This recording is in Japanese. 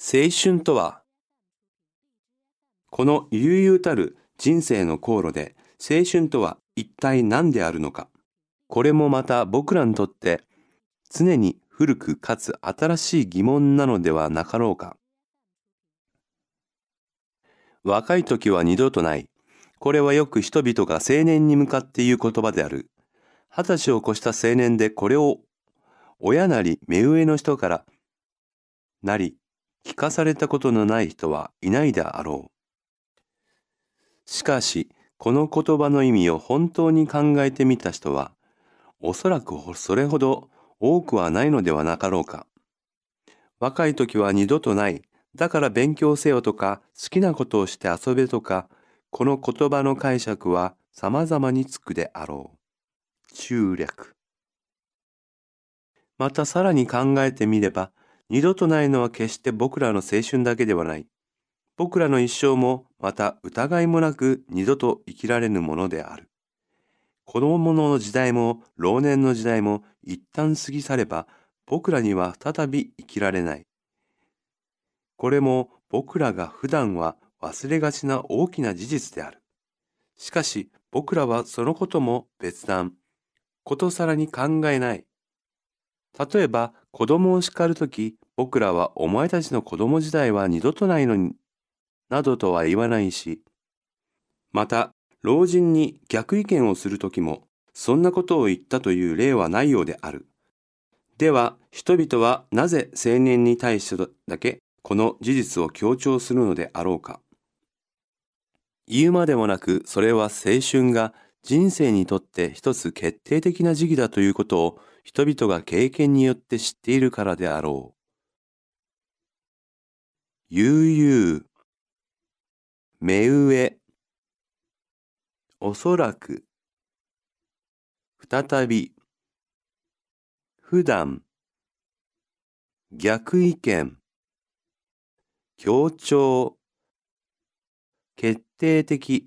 青春とは、この悠々たる人生の航路で青春とは一体何であるのか。これもまた僕らにとって常に古くかつ新しい疑問なのではなかろうか。若い時は二度とない。これはよく人々が青年に向かって言う言葉である。二十歳を越した青年でこれを親なり目上の人からなり聞かされたことのない人はいないであろう。しかし、この言葉の意味を本当に考えてみた人は、おそらくそれほど多くはないのではなかろうか。若い時は二度とない。だから勉強せよとか、好きなことをして遊べとか、この言葉の解釈は様々につくであろう。中略。またさらに考えてみれば、二度とないのは決して僕らの青春だけではない。僕らの一生もまた疑いもなく二度と生きられぬものである。子供の時代も老年の時代も一旦過ぎ去れば僕らには再び生きられない。これも僕らが普段は忘れがちな大きな事実である。しかし僕らはそのことも別段、ことさらに考えない。例えば子供を叱るとき、僕らはお前たちの子供時代は二度とないのに、などとは言わないし、また、老人に逆意見をするときも、そんなことを言ったという例はないようである。では、人々はなぜ青年に対してだけこの事実を強調するのであろうか。言うまでもなく、それは青春が人生にとって一つ決定的な時期だということを人々が経験によって知っているからであろう。悠々、目上、おそらく、再び、普段、逆意見、強調、決定的、